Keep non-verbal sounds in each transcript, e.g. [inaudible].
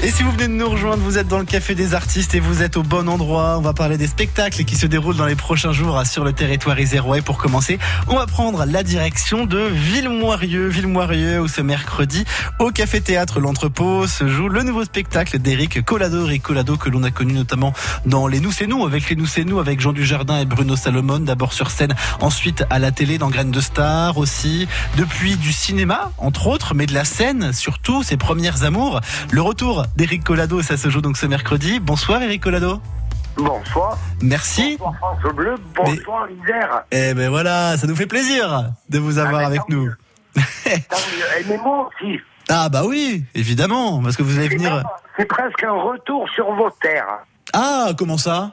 Et si vous venez de nous rejoindre, vous êtes dans le Café des Artistes et vous êtes au bon endroit. On va parler des spectacles qui se déroulent dans les prochains jours sur le territoire isérois. Et pour commencer, on va prendre la direction de Villemoirieux. Villemoirieux, où ce mercredi, au Café Théâtre L'Entrepôt, se joue le nouveau spectacle d'Éric Collado. Eric Collado, que l'on a connu notamment dans Les Nous c'est Nous, avec Les Nous c'est Nous, avec Jean Dujardin et Bruno Salomon. D'abord sur scène, ensuite à la télé dans Graines de Star aussi. Depuis du cinéma, entre autres, mais de la scène surtout, ses premières amours. Le retour d'Eric Collado. Ça se joue donc ce mercredi. Bonsoir Eric Collado. Bonsoir. Merci. Bonsoir France Bleu, bonsoir l'Isère. Eh ben voilà, ça nous fait plaisir de vous avoir Ah, avec mais nous. mais [laughs] moi aussi. ah bah oui, évidemment, parce que vous allez venir. C'est presque un retour sur vos terres. Ah, comment ça?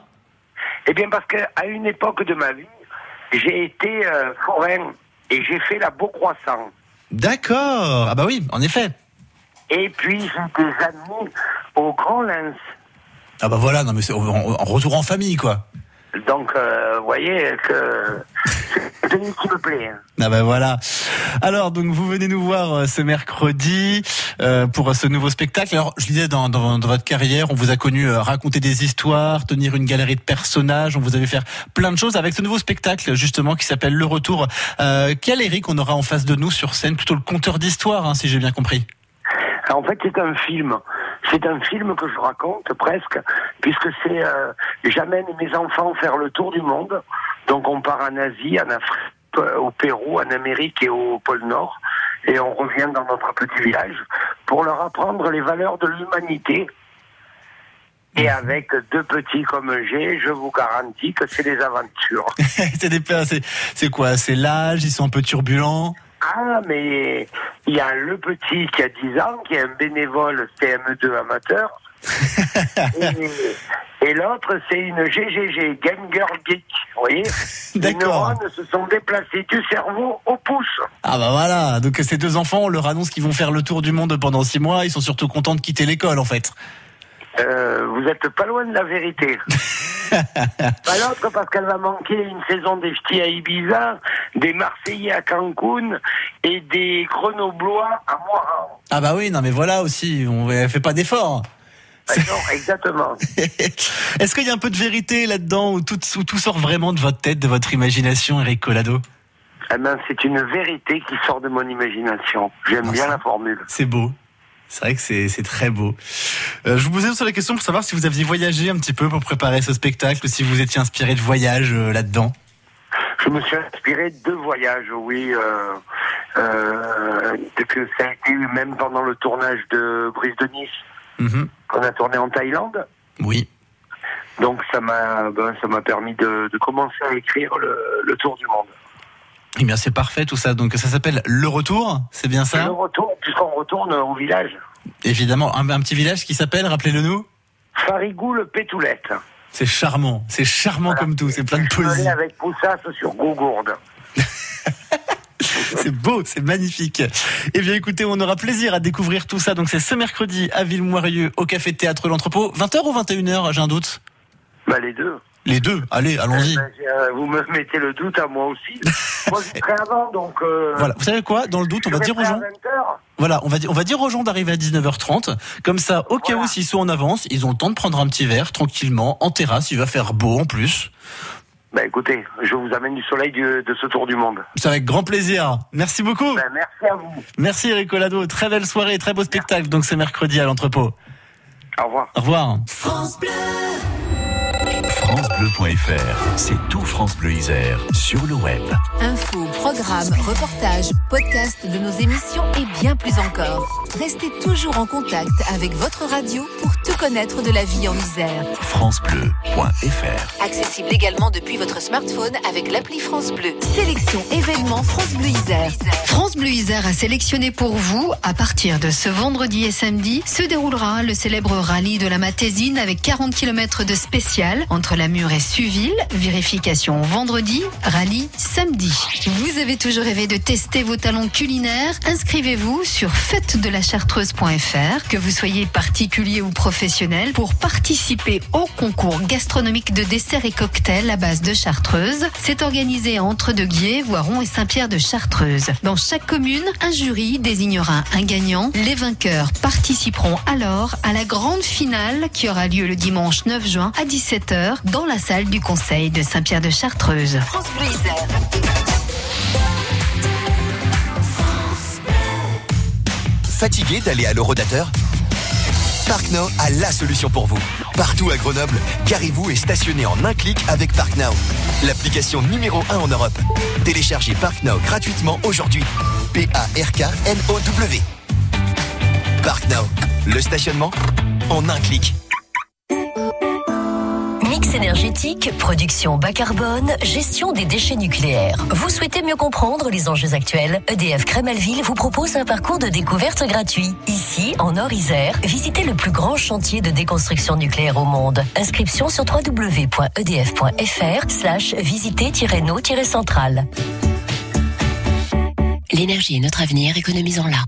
Eh bien, parce qu'à une époque de ma vie, j'ai été euh, forain et j'ai fait la Beaucroissant. D'accord. Ah bah oui, en effet. Et puis, j'ai des amis au Grand Lens. Ah bah voilà, non mais c'est en, en retour en famille quoi. Donc, euh, vous voyez que c'est qui me plaît. hein. Ah bah voilà. Alors donc vous venez nous voir euh, ce mercredi euh, pour ce nouveau spectacle. Alors je disais dans, dans, dans votre carrière, on vous a connu euh, raconter des histoires, tenir une galerie de personnages, on vous avait faire plein de choses avec ce nouveau spectacle justement qui s'appelle Le Retour. Euh, quel Eric on aura en face de nous sur scène? Plutôt le conteur d'histoire, hein, si j'ai bien compris. En fait, c'est un film. C'est un film que je raconte presque, puisque c'est euh, j'amène mes enfants faire le tour du monde. Donc on part en Asie, en Afrique, euh, au Pérou, en Amérique et au pôle Nord, et on revient dans notre petit village pour leur apprendre les valeurs de l'humanité. Et avec deux petits comme j'ai, je vous garantis que c'est des aventures. [laughs] c'est des c'est c'est quoi? C'est l'âge, ils sont un peu turbulents? Ah, mais il y a le petit qui a 10 ans, qui est un bénévole CM2 amateur. [laughs] et et l'autre, c'est une GGG, Game Girl Geek. Vous voyez [laughs] Les neurones se sont déplacés du cerveau au pouce. Ah bah voilà, donc ces deux enfants, on leur annonce qu'ils vont faire le tour du monde pendant six mois, ils sont surtout contents de quitter l'école en fait. Euh, vous êtes pas loin de la vérité. [laughs] pas l'autre parce qu'elle va manquer une saison des ch'tis à Ibiza, des Marseillais à Cancun et des Grenoblois à Moiran. Ah bah oui, non mais voilà aussi, on elle fait pas d'efforts. Ah non, exactement. [laughs] Est-ce qu'il y a un peu de vérité là-dedans où tout, où tout sort vraiment de votre tête, de votre imagination, Eric Collado? Eh ben, c'est une vérité qui sort de mon imagination. J'aime Ah, bien la formule. C'est beau. C'est vrai que c'est très beau. Euh, je vous posais sur la question pour savoir si vous aviez voyagé un petit peu pour préparer ce spectacle, ou si vous étiez inspiré de voyage euh, là-dedans. Je me suis inspiré de voyages, oui. Euh, que ça a été même pendant le tournage de Brise de Nice, Mhm. qu'on a tourné en Thaïlande. Oui. Donc ça m'a ben, ça m'a permis de, de commencer à écrire le, le tour du monde. Eh bien c'est parfait tout ça. Donc ça s'appelle Le Retour, c'est bien le ça retour, puisqu'on retourne au village. Évidemment, un, un petit village qui s'appelle, rappelez-le nous? Farigoule Pétoulette. C'est charmant, c'est charmant Voilà. comme tout, c'est plein de poésie. Jumelé avec Poussas sur Gougourde. [laughs] C'est beau, c'est magnifique. Eh bien écoutez, on aura plaisir à découvrir tout ça. Donc c'est ce mercredi à Villemoirieux au Café Théâtre L'Entrepôt. 20h ou 21h, j'ai un doute? Bah les deux. Les deux, allez, allons-y. Eh ben, euh, vous me mettez le doute à moi aussi. [laughs] moi j'y serai avant, donc... euh, Voilà, vous savez quoi? Dans le doute, on va je dire aux gens. à 20h. Voilà, on va dire, on va dire aux gens d'arriver à 19h30. Comme ça, au cas où s'ils sont en avance, ils ont le temps de prendre un petit verre tranquillement en terrasse. Il va faire beau en plus. Bah écoutez, je vous amène du soleil du- de ce tour du monde. C'est avec grand plaisir. Merci beaucoup. Ben, merci à vous. Merci Eric Collado. Très belle soirée, très beau spectacle. Donc c'est mercredi à l'entrepôt. Au revoir. Au revoir. FranceBleu.fr, c'est tout France Bleu Isère sur le web. Infos, programmes, reportages, podcasts de nos émissions et bien plus encore. Restez toujours en contact avec votre radio pour tout connaître de la vie en Isère. FranceBleu.fr. Accessible également depuis votre smartphone avec l'appli France Bleu. Sélection événements France Bleu Isère. France Bleu Isère a sélectionné pour vous, à partir de ce vendredi et samedi, se déroulera le célèbre rallye de la Matésine avec 40 km de spécial entre entre Lamur Suville. Vérification vendredi, rallye samedi. Vous avez toujours rêvé de tester vos talents culinaires? Inscrivez-vous sur fête-de-la-chartreuse.fr. Que vous soyez particulier ou professionnel pour participer au concours gastronomique de desserts et cocktails à base de chartreuse. C'est organisé entre De Guiers, Voiron et Saint-Pierre de Chartreuse. Dans chaque commune, un jury désignera un gagnant. Les vainqueurs participeront alors à la grande finale qui aura lieu le dimanche 9 juin à 17h dans la salle du conseil de Saint-Pierre de Chartreuse. France Bleu. Fatigué d'aller à l'horodateur ParkNow a la solution pour vous. Partout à Grenoble, garez-vous et stationnez en un clic avec ParkNow. L'application numéro 1 en Europe. Téléchargez ParkNow gratuitement aujourd'hui. P-A-R-K-N-O-W. ParkNow, le stationnement en un clic. Production bas carbone, gestion des déchets nucléaires. Vous souhaitez mieux comprendre les enjeux actuels? EDF Crémalville vous propose un parcours de découverte gratuit. Ici, en Nord-Isère, visitez le plus grand chantier de déconstruction nucléaire au monde. Inscription sur www.edf.fr slash visiter-no-centrale. L'énergie est notre avenir, économisons-la.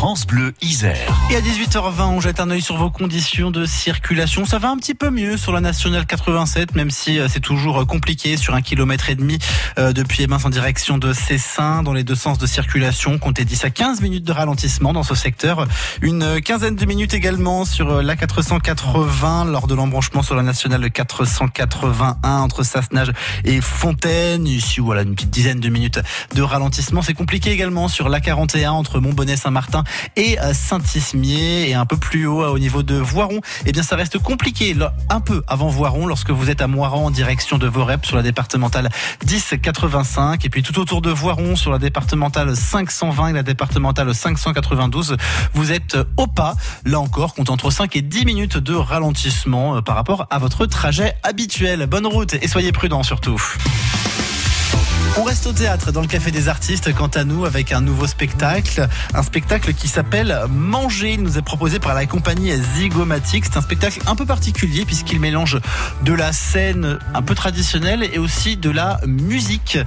France Bleu Isère. Et à 18h20, on jette un œil sur vos conditions de circulation. Ça va un petit peu mieux sur la nationale 87, même si euh, c'est toujours euh, compliqué sur un kilomètre et demi euh, depuis Emins en direction de Cessin, dans les deux sens de circulation. Comptez 10 à 15 minutes de ralentissement dans ce secteur. Une quinzaine de minutes également sur la 480 lors de l'embranchement sur la nationale 481 entre Sassenage et Fontaine. Ici, voilà, une petite dizaine de minutes de ralentissement. C'est compliqué également sur la 41 entre Montbonnet-Saint-Martin et Saint-Ismier et un peu plus haut au niveau de Voiron. Eh bien, ça reste compliqué un peu avant Voiron lorsque vous êtes à Moiran en direction de Vorep sur la départementale 1085 et puis tout autour de Voiron sur la départementale 520 et la départementale 592. Vous êtes au pas, là encore, compte entre 5 et 10 minutes de ralentissement euh, par rapport à votre trajet habituel. Bonne route et soyez prudents surtout. On reste au théâtre dans le Café des Artistes, quant à nous, avec un nouveau spectacle. Un spectacle qui s'appelle Manger. Il nous est proposé par la compagnie Zygomatic. C'est un spectacle un peu particulier puisqu'il mélange de la scène un peu traditionnelle et aussi de la musique.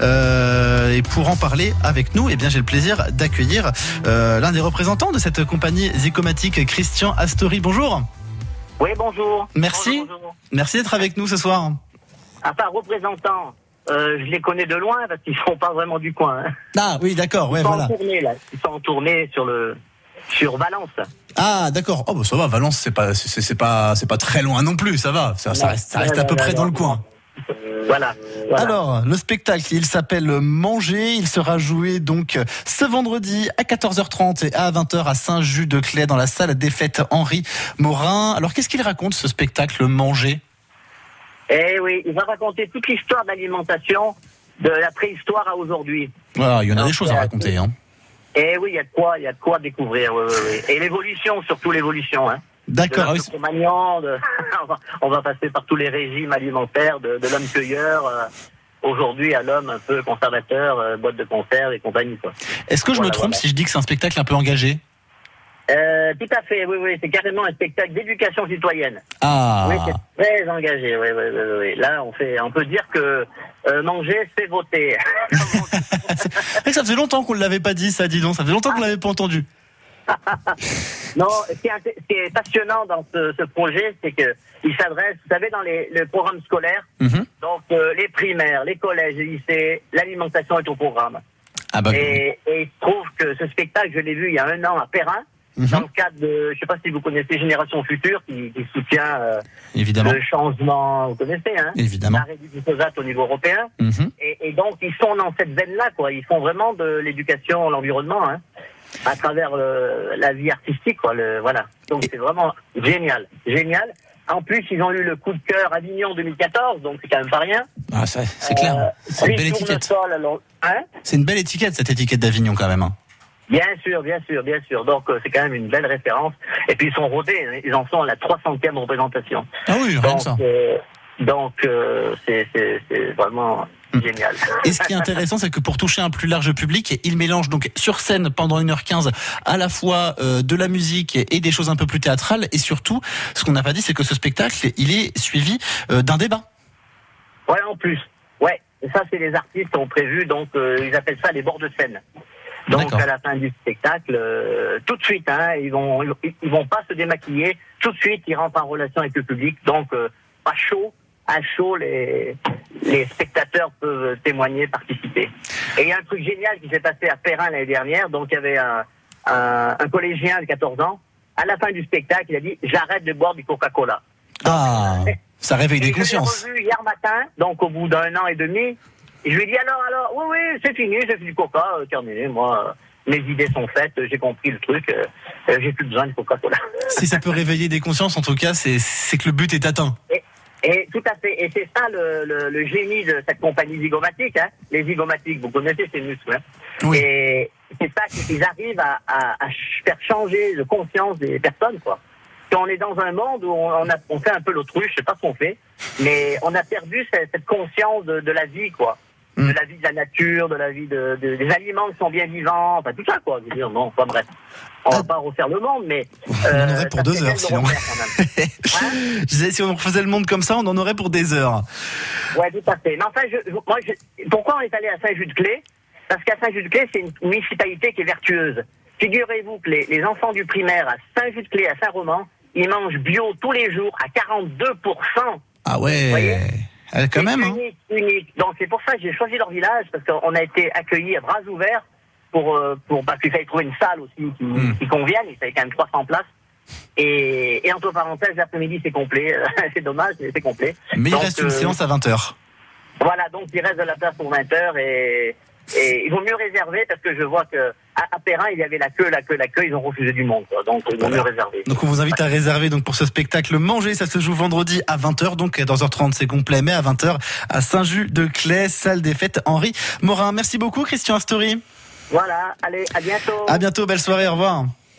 Euh, et pour en parler avec nous, eh bien, j'ai le plaisir d'accueillir euh, l'un des représentants de cette compagnie Zygomatic, Christian Astori. Bonjour. Oui, bonjour. Merci. Bonjour, bonjour. Merci d'être avec nous ce soir. Enfin, représentant, euh, je les connais de loin parce qu'ils sont pas vraiment du coin. hein. Ah oui, d'accord, ouais, voilà. en tournée, là. Ils sont en tournée sur le, sur Valence. Ah d'accord. Oh bah ça va, Valence c'est pas c'est c'est pas c'est pas très loin non plus, ça va. Ça, ça reste ça reste Ouais, à peu près dans le coin. Voilà. voilà. Alors, le spectacle, il s'appelle Manger. Il sera joué donc ce vendredi à 14h30 et à 20h à Saint-Just-de-Clay dans la salle des fêtes Henri Morin. Alors, qu'est-ce qu'il raconte ce spectacle Manger? Eh oui, il va raconter toute l'histoire de l'alimentation de la préhistoire à aujourd'hui. Voilà, il y en a des choses à raconter. Hein. Eh oui, il y a de quoi, il y a de quoi découvrir. oui, oui, oui. Et l'évolution, surtout l'évolution. Hein. De D'accord. l'homme ah de- [laughs] on, va, passer par tous les régimes alimentaires, de, de l'homme cueilleur. euh, Aujourd'hui, à l'homme un peu conservateur, euh, boîte de conserve et compagnie. Est-ce que je me trompe voilà. si je dis que c'est un spectacle un peu engagé? Euh, tout à fait, oui, oui, c'est carrément un spectacle d'éducation citoyenne. Ah. Oui, c'est très engagé, oui, oui, oui, oui. Là, on fait, on peut dire que euh, manger, c'est voter. [laughs] Ça faisait longtemps qu'on ne l'avait pas dit, ça, dis donc. Ça faisait longtemps qu'on l'avait pas entendu. [laughs] non, ce qui est, int- ce qui est passionnant dans ce, ce projet, c'est que il s'adresse, vous savez, dans les, le programme scolaire, Mhm. donc euh, les primaires, les collèges, les lycées, l'alimentation est au programme. Ah bah. Et, et il se trouve que ce spectacle, je l'ai vu il y a un an à Perrin, mhm, dans le cadre de, je sais pas si vous connaissez Génération Future, qui, qui soutient euh, Évidemment. le changement, vous connaissez, hein? Évidemment. l'arrêt du glyphosate au niveau européen. Mhm. Et, et donc, ils sont dans cette veine-là, quoi. Ils font vraiment de l'éducation l'environnement, hein, à travers euh, la vie artistique, quoi. Le, voilà. Donc, c'est vraiment génial, génial. En plus, ils ont eu le coup de cœur Avignon 2014, donc c'est quand même pas rien. Ah, c'est clair. Euh, c'est une belle étiquette. Hein? C'est une belle étiquette, cette étiquette d'Avignon, quand même. Bien sûr, bien sûr, bien sûr. Donc, euh, c'est quand même une belle référence. Et puis, ils sont rodés. hein. Ils en sont à la 300e représentation. Ah oui, rien Donc, ça. euh, Donc, euh, c'est vraiment Mm. génial. Et ce qui est intéressant, c'est que pour toucher un plus large public, il mélange donc sur scène pendant 1h15 à la fois euh, de la musique et des choses un peu plus théâtrales. Et surtout, ce qu'on n'a pas dit, c'est que ce spectacle, il est suivi euh, d'un débat. Ouais, en plus. Ouais. Et ça, c'est les artistes qui ont prévu, donc euh, ils appellent ça les bords de scène. Donc à la fin du spectacle, euh, tout de suite, hein, ils vont ils, vont pas se démaquiller. Tout de suite, ils rentrent en relation avec le public. Donc euh, à chaud, à chaud, les les spectateurs peuvent témoigner, participer. Et il y a un truc génial qui s'est passé à Perrin l'année dernière. Donc il y avait un, un, un collégien de 14 ans. À la fin du spectacle, il a dit j'arrête de boire du Coca-Cola. Ah, ça réveille des je l'ai consciences. revu hier matin, donc au bout d'un an et demi. Et je lui ai dit alors, alors, oui, oui, c'est fini, j'ai fait du coca, euh, terminé, moi, euh, mes idées sont faites, euh, j'ai compris le truc, j'ai plus besoin de Coca-Cola. [laughs] Si ça peut réveiller des consciences, en tout cas, c'est que le but est atteint. Et tout à fait, et c'est ça le, le, le génie de cette compagnie zygomatique, hein. les zygomatiques, vous connaissez ces muscles, hein. Oui. Et c'est ça qu'ils arrivent à, à, à ch- faire changer de conscience des personnes, quoi. Quand on est dans un monde où on, on a, on fait un peu l'autruche, je sais pas ce qu'on fait, mais on a perdu cette, cette conscience de, de la vie, quoi. Mm. De la vie de la nature, de la vie de, de- des aliments qui sont bien vivants, enfin tout ça, quoi. Je veux dire, bon, enfin bref. On va Ah. pas refaire le monde, mais. On en aurait pour deux heures, sinon. refaire, quand même. [laughs] Hein Je disais, si on refaisait le monde comme ça, on en aurait pour des heures. Ouais, tout à fait. Mais enfin, je, moi, je- pourquoi on est allé à Saint-Just-de-Clé Parce qu'à Saint-Just-de-Clé, c'est une municipalité qui est vertueuse. Figurez-vous que les, les enfants du primaire à Saint-Just-de-Clé, à Saint-Roman, ils mangent bio tous les jours à 42% Ah ouais, Voyez? Euh, quand même. Hein. Unique, unique. Donc c'est pour ça que j'ai choisi leur village parce qu'on a été accueillis à bras ouverts pour euh, pour parce qu'il fallait trouver une salle aussi qui, Mm. qui convienne. Il fallait quand même 300 places. Et, et entre parenthèses, l'après-midi c'est complet. [laughs] c'est dommage, mais c'est complet. Mais il reste une euh, séance à 20h. Voilà, donc il reste de la place pour 20 heures et, et il vaut mieux réserver parce que je vois que à, à Perrin il y avait la queue, la queue, la queue, ils ont refusé du monde, quoi. donc vaut mieux réserver. Donc on vous invite à réserver donc pour ce spectacle Manger, ça se joue vendredi à 20h, donc dans h 30 c'est complet, mais à 20h à Saint-Just-de-Clé, salle des fêtes Henri Morin. Merci beaucoup Christian Astori. Voilà, allez, à bientôt. À bientôt, belle soirée, au revoir.